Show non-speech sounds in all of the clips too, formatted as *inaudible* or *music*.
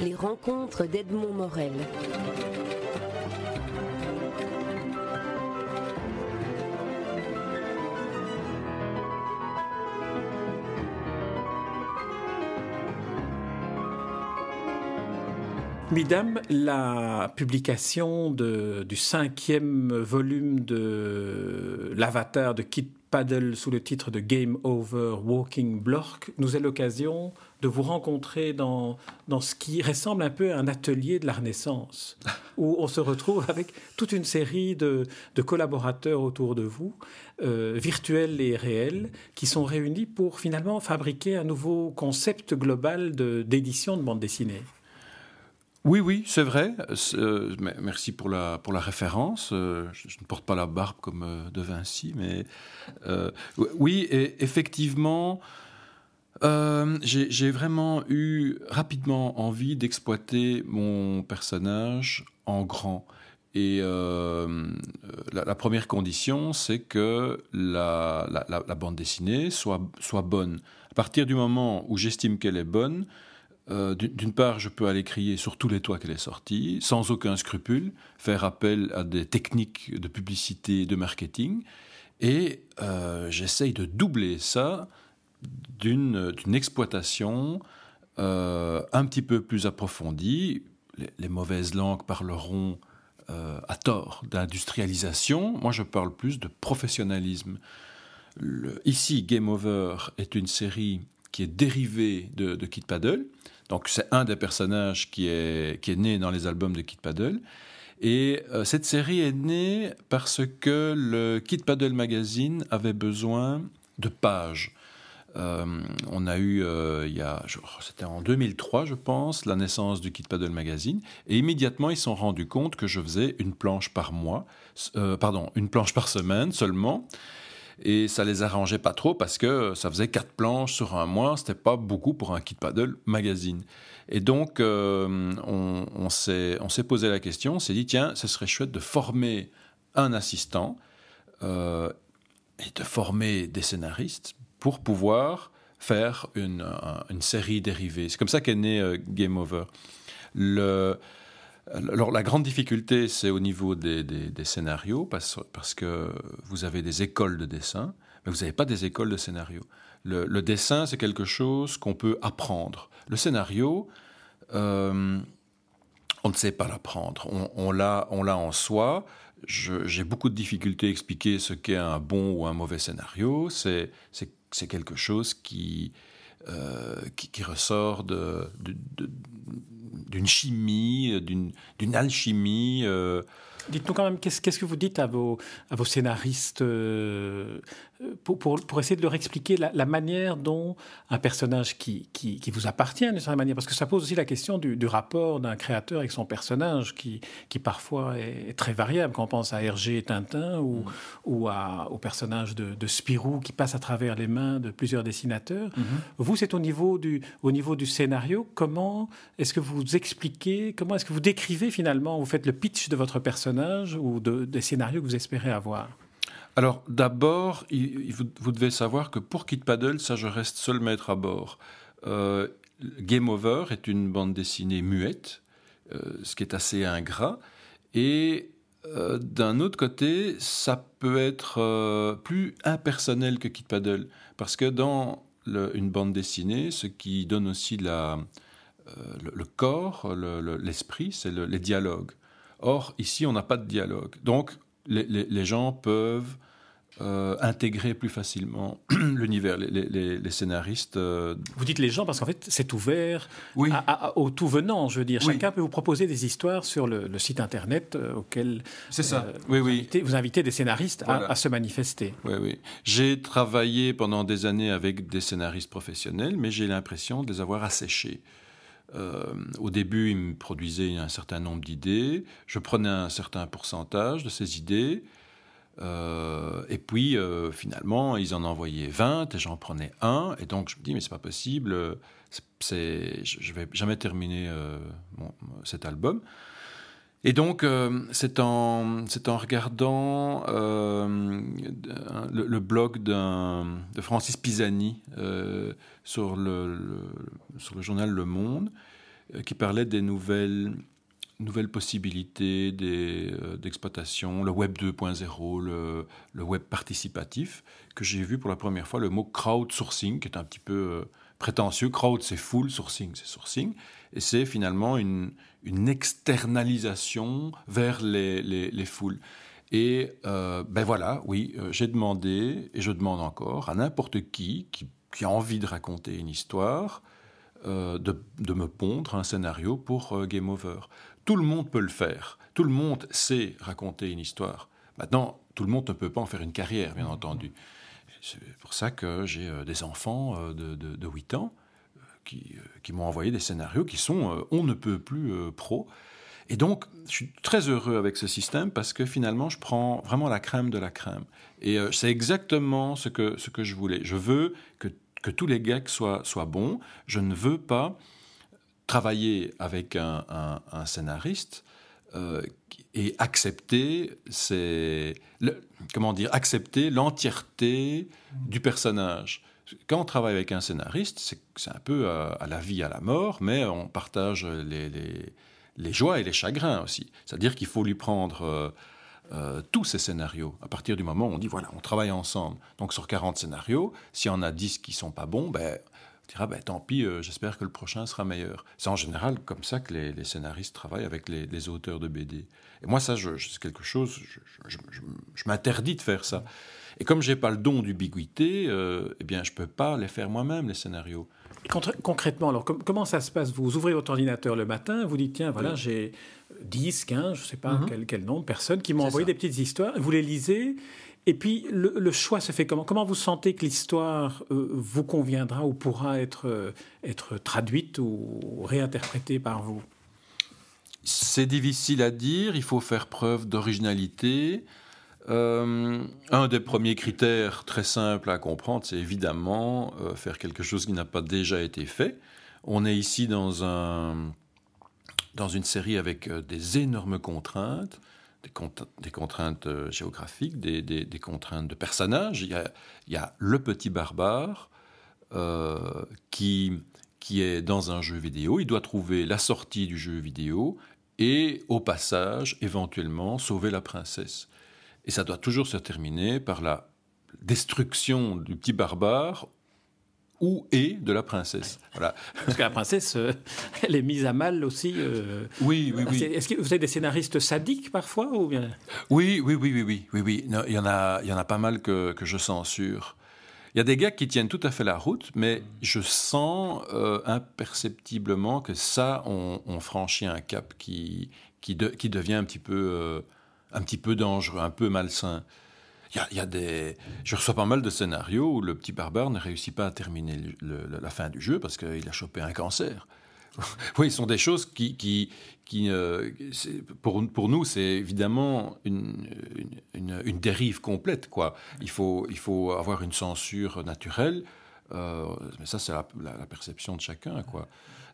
Les rencontres d'Edmond Morel. Mesdames, la publication du cinquième volume de l'Avatar de Kit Paddle sous le titre de Game Over Walking Block nous est l'occasion de vous rencontrer dans, dans ce qui ressemble un peu à un atelier de la Renaissance, *laughs* où on se retrouve avec toute une série de, de collaborateurs autour de vous, euh, virtuels et réels, qui sont réunis pour finalement fabriquer un nouveau concept global d'édition de, de bande dessinée. Oui, oui, c'est vrai. Euh, merci pour la, pour la référence. Euh, je, ne porte pas la barbe comme euh, De Vinci, mais oui, et effectivement, j'ai vraiment eu rapidement envie d'exploiter mon personnage en grand. Et la, première condition, c'est que la, bande dessinée soit, bonne. À partir du moment où j'estime qu'elle est bonne, euh, d'une part, je peux aller crier sur tous les toits qu'elle est sortie, sans aucun scrupule, faire appel à des techniques de publicité et de marketing, et euh, j'essaye de doubler ça d'une exploitation euh, un petit peu plus approfondie. Les, mauvaises langues parleront à tort d'industrialisation. Moi, je parle plus de professionnalisme. ici, Game Over est une série qui est dérivée de, de Kid Paddle donc c'est un des personnages qui est, qui est né dans les albums de Kid Paddle. Et euh, cette série est née parce que le Kid Paddle Magazine avait besoin de pages. Euh, on a eu, euh, il y a, c'était en 2003, je pense, la naissance du Kid Paddle Magazine, et immédiatement ils se sont rendus compte que je faisais une planche par mois, pardon, une planche par semaine seulement, et ça les arrangeait pas trop parce que ça faisait quatre planches sur un mois, c'était pas beaucoup pour un kit paddle magazine. Et donc euh, on, on s'est posé la question, on s'est dit tiens, ce serait chouette de former un assistant euh, et de former des scénaristes pour pouvoir faire une, une série dérivée. C'est comme ça qu'est né euh, Game Over. Le, alors la grande difficulté, c'est au niveau des, scénarios, parce, que vous avez des écoles de dessin, mais vous n'avez pas des écoles de scénario. Le, dessin, c'est quelque chose qu'on peut apprendre. Le scénario, euh, on ne sait pas l'apprendre. On, l'a, en soi. j'ai beaucoup de difficultés à expliquer ce qu'est un bon ou un mauvais scénario. C'est, quelque chose qui, euh, ressort d'une chimie, d'une alchimie. Euh. Dites-nous quand même, qu'est-ce que vous dites à vos, à vos scénaristes euh, pour, pour, essayer de leur expliquer la, manière dont un personnage qui, qui, vous appartient d'une certaine manière, parce que ça pose aussi la question du, rapport d'un créateur avec son personnage, qui, qui parfois est, très variable, quand on pense à Hergé et Tintin, ou, mm. ou à, au personnage de, de, Spirou qui passe à travers les mains de plusieurs dessinateurs. Mm-hmm. Vous, c'est au, niveau du, au niveau du scénario, comment est-ce que vous expliquez, comment est-ce que vous décrivez finalement, vous faites le pitch de votre personnage ou de, des scénarios que vous espérez avoir alors d'abord, vous, devez savoir que pour Kid Paddle, ça je reste seul maître à bord. Euh, Game Over est une bande dessinée muette, euh, ce qui est assez ingrat. Et euh, d'un autre côté, ça peut être plus impersonnel que Kid Paddle, parce que dans une bande dessinée, ce qui donne aussi le, corps, l'esprit, c'est les dialogues. Or, ici, on n'a pas de dialogue. Donc, les gens peuvent euh, intégrer plus facilement *clears throat* l'univers, les, scénaristes. Euh, vous dites les gens parce qu'en fait c'est ouvert au tout venant, je veux dire. Chacun peut vous proposer des histoires sur le, site internet euh, auquel ça. oui, vous, Invitez, vous invitez des scénaristes à, se manifester. Oui, oui. J'ai travaillé pendant des années avec des scénaristes professionnels, mais j'ai l'impression de les avoir asséchés. Au début, ils me produisaient un certain nombre d'idées. Je prenais un certain pourcentage de ces idées euh, et puis, euh, finalement, ils en envoyaient 20 et j'en prenais un. Et donc, je me dis, mais c'est pas possible, c'est, je vais jamais terminer euh, cet album. Et donc, c'est en, regardant le, blog de Francis Pisani sur le, sur le journal Le Monde qui parlait des nouvelles nouvelles possibilités d'exploitation, le web 2.0, le, le, web participatif, que j'ai vu pour la première fois le mot crowdsourcing, qui est un petit peu prétentieux. Crowd, c'est full, sourcing, c'est sourcing. Et c'est finalement une, externalisation vers les, les, les foules. Et euh, ben voilà, oui, euh, j'ai demandé, et je demande encore, à n'importe qui, qui, a envie de raconter une histoire, euh, de, de, me pondre un scénario pour Game Over. Tout le monde peut le faire. Tout le monde sait raconter une histoire. Maintenant, tout le monde ne peut pas en faire une carrière, bien entendu. C'est pour ça que j'ai euh, des enfants euh, de, de, de 8 ans euh, qui, m'ont envoyé des scénarios qui sont on ne peut plus pro. Et donc, je suis très heureux avec ce système parce que finalement, je prends vraiment la crème de la crème. Et c'est exactement ce que, je voulais. Je veux que, tous les gags soient, bons. Je ne veux pas travailler avec un scénariste euh, et accepter, c'est comment dire, accepter l'entièreté du personnage. Quand on travaille avec un scénariste, c'est un peu à, à, la vie, à la mort, mais on partage les, joies et les chagrins aussi. C'est-à-dire qu'il faut lui prendre euh, euh, tous ces scénarios. À partir du moment où on dit, voilà, on travaille ensemble. Donc sur 40 scénarios, s'il y en a 10 qui sont pas bons, ben, dira ben, tant pis, euh, j'espère que le prochain sera meilleur. C'est en général comme ça que les, les scénaristes travaillent avec les, les, auteurs de BD. Et moi, ça, c'est quelque chose, je, je, je, je m'interdis de faire ça. Et comme j'ai pas le don d'ubiquité, euh, eh bien, je peux pas les faire moi-même, les scénarios. Concrètement, alors, com comment ça se passe? Vous ouvrez votre ordinateur le matin, vous dites, tiens, voilà, oui. j'ai 10, 15, je ne sais pas mm -hmm. quel, quel, nombre de personnes qui m'ont envoyé ça. des petites histoires, vous les lisez, et puis, le, choix se fait comment? Comment vous sentez que l'histoire euh, vous conviendra ou pourra être, euh, être traduite ou réinterprétée par vous? C'est difficile à dire. Il faut faire preuve d'originalité. Euh, un des premiers critères très simples à comprendre, c'est évidemment faire quelque chose qui n'a pas déjà été fait. On est ici dans, un, dans une série avec des énormes contraintes des, contraintes euh, géographiques, des, contraintes de personnages. Il y a, le petit barbare euh, qui est dans un jeu vidéo. Il doit trouver la sortie du jeu vidéo et, au passage, éventuellement, sauver la princesse. Et ça doit toujours se terminer par la destruction du petit barbare ou et de la princesse. Voilà. Parce que la princesse, euh, *laughs* elle est mise à mal aussi. Euh... Oui, oui, oui. Est-ce que vous avez des scénaristes sadiques parfois ou bien? Oui, oui, oui, oui, oui, oui, oui. Non, il y en a, il y en a pas mal que, que je censure. Il y a des gars qui tiennent tout à fait la route, mais je sens euh, imperceptiblement que ça, on, on, franchit un cap qui, qui, de, qui devient un petit peu, un petit peu dangereux, un peu malsain. Il y, a des... Je reçois pas mal de scénarios où le petit barbare ne réussit pas à terminer la fin du jeu parce qu'il a chopé un cancer. *laughs* oui, ce sont des choses qui, qui, qui euh, pour, pour nous, c'est évidemment une, une, dérive complète. Quoi. Il, faut, il faut avoir une censure naturelle, euh, mais ça, c'est la, la, la, perception de chacun. Quoi.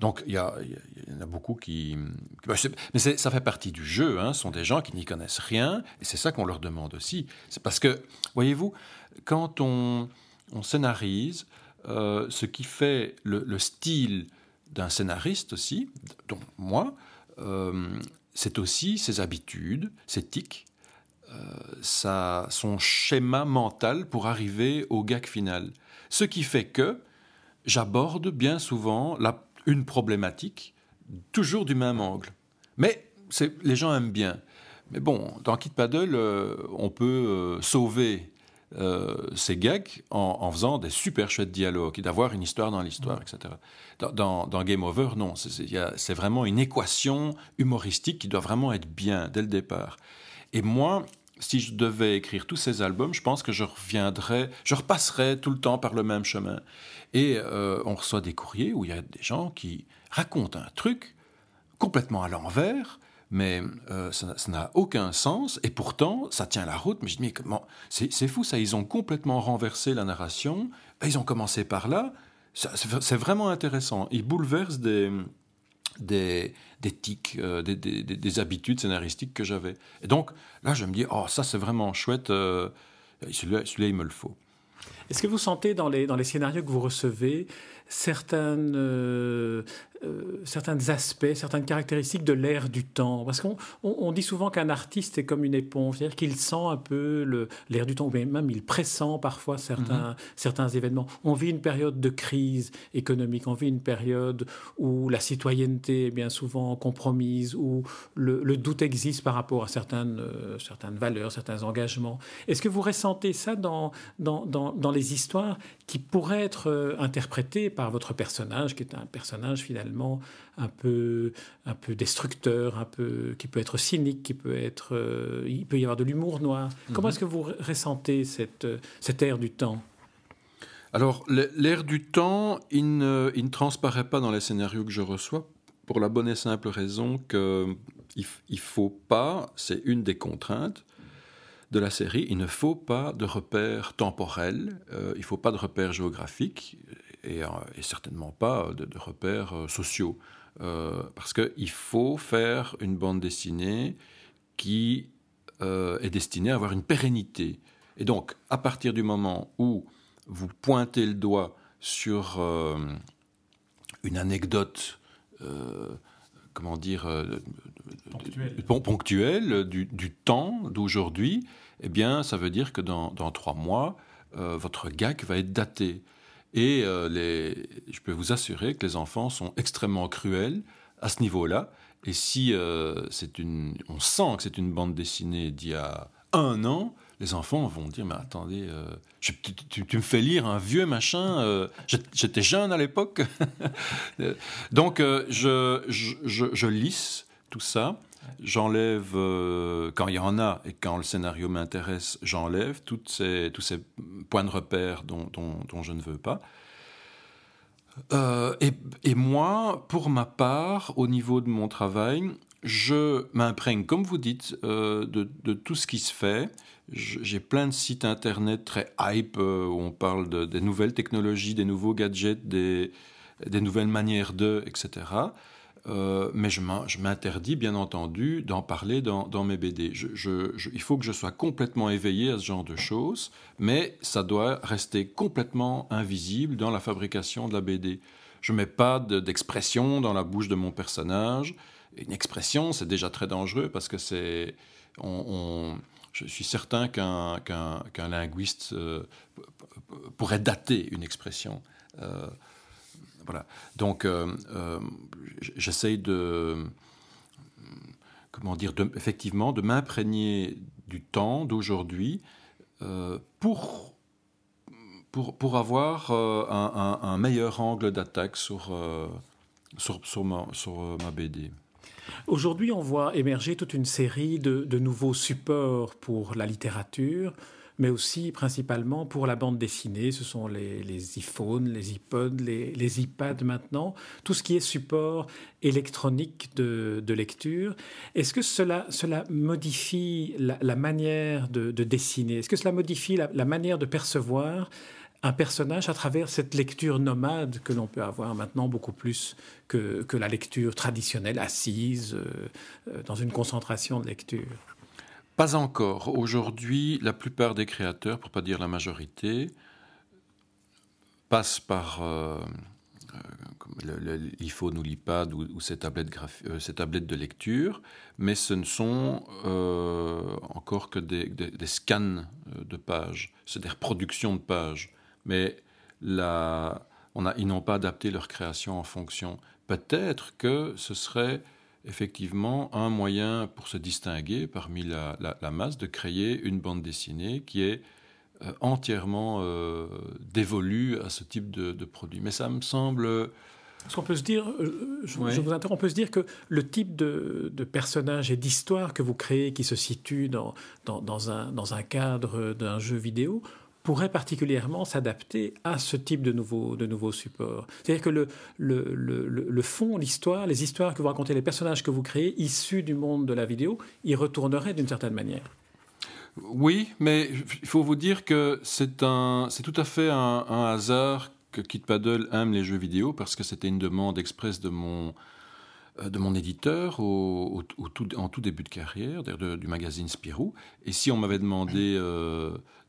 Donc il y, en a beaucoup qui... Mais ça fait partie du jeu, hein. ce sont des gens qui n'y connaissent rien, et c'est ça qu'on leur demande aussi. C'est parce que, voyez-vous, quand on, scénarise, euh, ce qui fait le, le style d'un scénariste aussi, dont moi, euh, c'est aussi ses habitudes, ses tics, euh, son schéma mental pour arriver au gag final. Ce qui fait que j'aborde bien souvent la une problématique, toujours du même angle. Mais les gens aiment bien. Mais bon, dans Kid Paddle, euh, on peut euh, sauver euh, ces gags en, faisant des super chouettes dialogues et d'avoir une histoire dans l'histoire, etc. Dans, dans, Game Over, non. C'est vraiment une équation humoristique qui doit vraiment être bien dès le départ. Et moi, si je devais écrire tous ces albums, je pense que je reviendrais, je repasserais tout le temps par le même chemin. Et euh, on reçoit des courriers où il y a des gens qui racontent un truc complètement à l'envers, mais euh, ça n'a aucun sens, et pourtant, ça tient la route. Mais je dis, comment C'est fou, ça, ils ont complètement renversé la narration, ils ont commencé par là, c'est vraiment intéressant. Ils bouleversent des, des, des tics, euh, des, des, des, habitudes scénaristiques que j'avais. Et donc, là, je me dis, oh, ça, c'est vraiment chouette, euh, celui-là, celui il me le faut. Est-ce que vous sentez dans les, dans les scénarios que vous recevez certaines, euh, euh, certains aspects, certaines caractéristiques de l'ère du temps. Parce qu'on on, dit souvent qu'un artiste est comme une éponge, c'est-à-dire qu'il sent un peu l'ère du temps, ou même il pressent parfois certains, mhm. certains événements. On vit une période de crise économique, on vit une période où la citoyenneté est bien souvent compromise, où le, doute existe par rapport à certaines, euh, certaines valeurs, certains engagements. Est-ce que vous ressentez ça dans, dans, dans, dans les histoires qui pourraient être interprétées par votre personnage, qui est un personnage finalement un peu, un peu destructeur, un peu, qui peut être cynique, qui peut être, euh, il peut y avoir de l'humour noir. Comment mhm. est-ce que vous ressentez cette, cette ère du temps? Alors, l'ère du temps, il ne, il ne, transparaît pas dans les scénarios que je reçois, pour la bonne et simple raison qu'il ne faut pas, c'est une des contraintes, de la série, il ne faut pas de repères temporels, euh, il ne faut pas de repères géographiques, et, euh, certainement pas de, repères euh, sociaux. Euh, parce qu'il faut faire une bande dessinée qui est destinée à avoir une pérennité. Et donc, à partir du moment où vous pointez le doigt sur une anecdote, comment dire, ponctuelle, du, temps d'aujourd'hui, eh bien, ça veut dire que dans, trois mois, votre gag va être daté. Et euh, je peux vous assurer que les enfants sont extrêmement cruels à ce niveau-là. Et si euh, on sent que c'est une bande dessinée d'il y a un an, les enfants vont dire mais attendez, euh, tu, me fais lire un vieux machin. J'étais jeune à l'époque, *laughs* donc je, je, je, lisse tout ça. J'enlève, quand il y en a et quand le scénario m'intéresse, j'enlève tous ces points de repère dont, je ne veux pas. Euh, et, moi, pour ma part, au niveau de mon travail, je m'imprègne, comme vous dites, euh, de, tout ce qui se fait. J'ai plein de sites internet très hype euh, où on parle de, des nouvelles technologies, des nouveaux gadgets, des, des nouvelles manières de, etc. Euh, mais je m'interdis bien entendu d'en parler dans, mes BD. il faut que je sois complètement éveillé à ce genre de choses, mais ça doit rester complètement invisible dans la fabrication de la BD. Je mets pas d'expression dans la bouche de mon personnage. Une expression, c'est déjà très dangereux parce que c'est... je suis certain qu'un linguiste euh, pourrait dater une expression. Euh, voilà. Donc, euh, euh, j'essaye de, comment dire, effectivement, de m'imprégner du temps d'aujourd'hui euh, pour, pour, pour, avoir un, meilleur angle d'attaque sur, sur, sur, sur ma BD. Aujourd'hui, on voit émerger toute une série de, nouveaux supports pour la littérature mais aussi principalement pour la bande dessinée. Ce sont les, iPhones, les iPods, les, iPads maintenant, tout ce qui est support électronique de, lecture. Est-ce que cela modifie la, manière de, dessiner? Est-ce que cela modifie la, manière de percevoir un personnage à travers cette lecture nomade que l'on peut avoir maintenant beaucoup plus que, que la lecture traditionnelle assise euh, euh, dans une concentration de lecture pas encore. Aujourd'hui, la plupart des créateurs, pour pas dire la majorité, passent par euh, euh, l'iPhone ou l'iPad ou, ces, tablettes euh, ces, tablettes de lecture, mais ce ne sont encore que des, scans de pages, c'est des reproductions de pages. Mais la, on a, ils n'ont pas adapté leur création en fonction. Peut-être que ce serait effectivement un moyen pour se distinguer parmi la, masse de créer une bande dessinée qui est euh, entièrement euh, dévolue à ce type de, produit. Mais ça me semble... Ce qu'on peut se dire, euh, je, vous interromps, on peut se dire que le type de, de personnage et d'histoire que vous créez qui se situe dans, dans, un, dans un cadre d'un jeu vidéo pourrait particulièrement s'adapter à ce type de nouveaux de nouveaux supports. C'est-à-dire que le, le, le, le fond, l'histoire, les histoires que vous racontez, les personnages que vous créez, issus du monde de la vidéo, y retourneraient d'une certaine manière. Oui, mais il faut vous dire que c'est tout à fait un, hasard que Kit Paddle aime les jeux vidéo parce que c'était une demande expresse de mon de mon éditeur en tout début de carrière, du magazine Spirou. Et si on m'avait demandé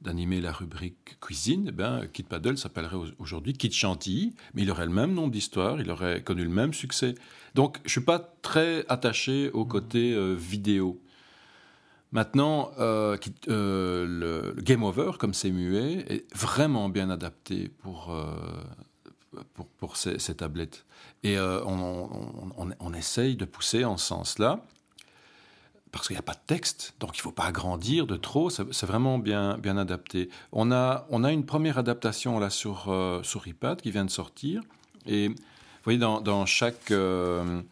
d'animer la rubrique cuisine, eh ben, Kit Paddle s'appellerait aujourd'hui Kit Chantilly, mais il aurait le même nom d'histoire, il aurait connu le même succès. Donc je ne suis pas très attaché au côté euh, vidéo. Maintenant, euh, euh, le, Game Over, comme c'est muet, est vraiment bien adapté pour, pour, ces, tablettes. Et on, on, on, essaye de pousser en ce sens-là parce qu'il n'y a pas de texte, donc il ne faut pas agrandir de trop, c'est vraiment bien, bien adapté. On a, on a une première adaptation là sur, euh, sur iPad qui vient de sortir, et vous voyez, dans, dans chaque, euh,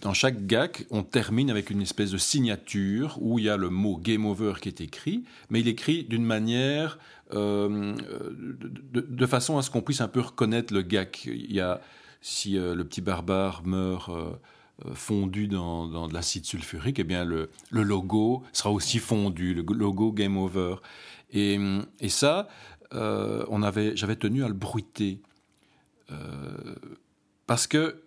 dans chaque GAC, on termine avec une espèce de signature où il y a le mot Game Over qui est écrit, mais il est écrit d'une manière, euh, de, façon à ce qu'on puisse un peu reconnaître le GAC. Il y a, si le petit barbare meurt euh, fondu dans, de l'acide sulfurique, eh bien le, logo sera aussi fondu, le logo Game Over. Et, ça, euh, j'avais tenu à le bruiter. Euh, parce que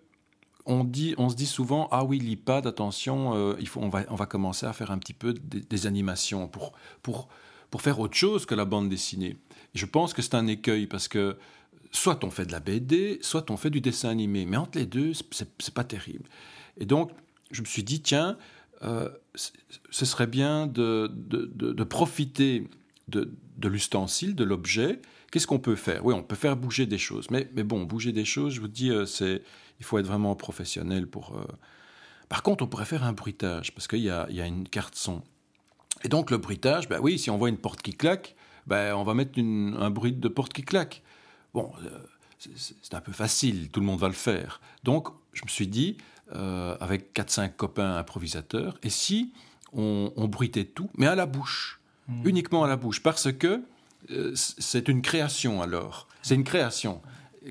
on, dit, on se dit souvent, ah oui, l'IPAD, attention, il faut, on, va, on va commencer à faire un petit peu des, animations pour, pour, pour faire autre chose que la bande dessinée. Et je pense que c'est un écueil parce que soit on fait de la BD, soit on fait du dessin animé. Mais entre les deux, c'est pas terrible. Et donc, je me suis dit, tiens, euh, ce serait bien de, de, profiter de, l'ustensile, de l'objet. Qu'est-ce qu'on peut faire? Oui, on peut faire bouger des choses. Mais, mais bon, bouger des choses, je vous dis, euh, c'est, il faut être vraiment professionnel pour... Euh, par contre, on pourrait faire un bruitage, parce qu'il y a, y a, une carte son. Et donc, le bruitage, ben oui, si on voit une porte qui claque, ben, on va mettre un bruit de porte qui claque. Bon, c'est un peu facile, tout le monde va le faire. Donc, je me suis dit, euh, avec 4-5 copains improvisateurs, et si on, bruitait tout, mais à la bouche, hmm. uniquement à la bouche, parce que euh, c'est une création alors, c'est une création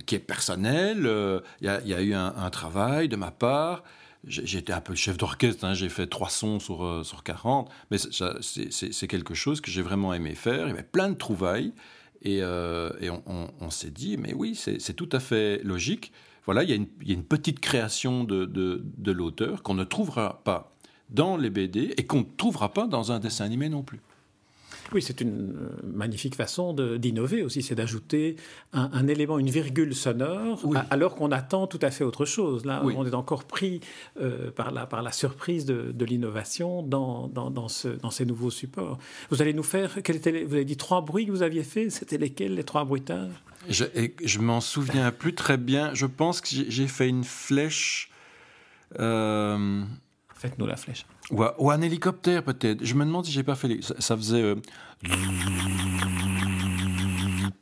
qui est personnelle, il euh, y, a eu un, travail de ma part, J'étais un peu chef d'orchestre, hein, j'ai fait trois sons sur, sur 40, mais c'est quelque chose que j'ai vraiment aimé faire. Il y avait plein de trouvailles et, et on, s'est dit, mais oui, c'est tout à fait logique voilà, il y, a une, petite création de, l'auteur qu'on ne trouvera pas dans les BD et qu'on ne trouvera pas dans un dessin animé non plus. Oui, c'est une euh, magnifique façon d'innover aussi, c'est d'ajouter un, élément, une virgule sonore, alors qu'on attend tout à fait autre chose. Là, on est encore pris euh, par, la, par la surprise de, l'innovation dans, dans, ce, dans, ces nouveaux supports. Vous allez nous faire, quel était, vous avez dit trois bruits que vous aviez faits, c'était lesquels les trois bruitages je, je m'en souviens plus très bien. Je pense que j'ai fait une flèche. Euh, Faites-nous la flèche. Ou, un hélicoptère peut-être. Je me demande si j'ai pas fait. Ça, faisait. Euh,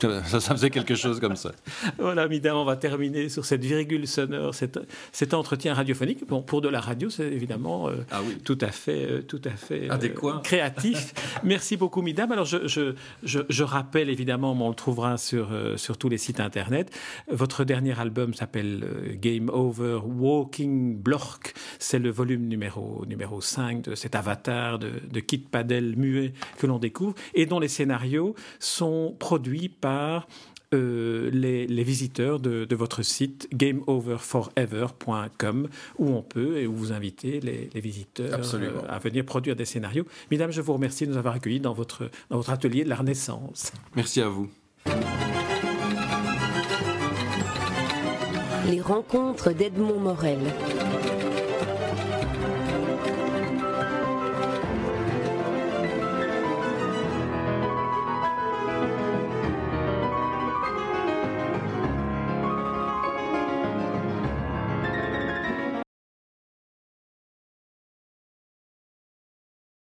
*laughs* ça, faisait quelque chose comme ça. voilà, évidemment, on va terminer sur cette virgule sonore, cet, cet entretien radiophonique. Bon, pour de la radio, c'est évidemment euh, ah tout à fait, euh, tout à fait euh, *laughs* créatif. Merci beaucoup, Midam. Alors, je, je, je, rappelle évidemment, on le trouvera sur, sur tous les sites internet. Votre dernier album s'appelle Game Over Walking Block. C'est le volume numéro, numéro 5 de cet avatar de, de Kit Padel muet que l'on découvre et dont les scénarios sont produits par euh, les, visiteurs de, votre site gameoverforever.com où on peut et où vous invitez les, visiteurs euh, à venir produire des scénarios. Mesdames, je vous remercie de nous avoir accueillis dans votre, dans votre atelier de la Renaissance. Merci à vous. Les rencontres d'Edmond Morel.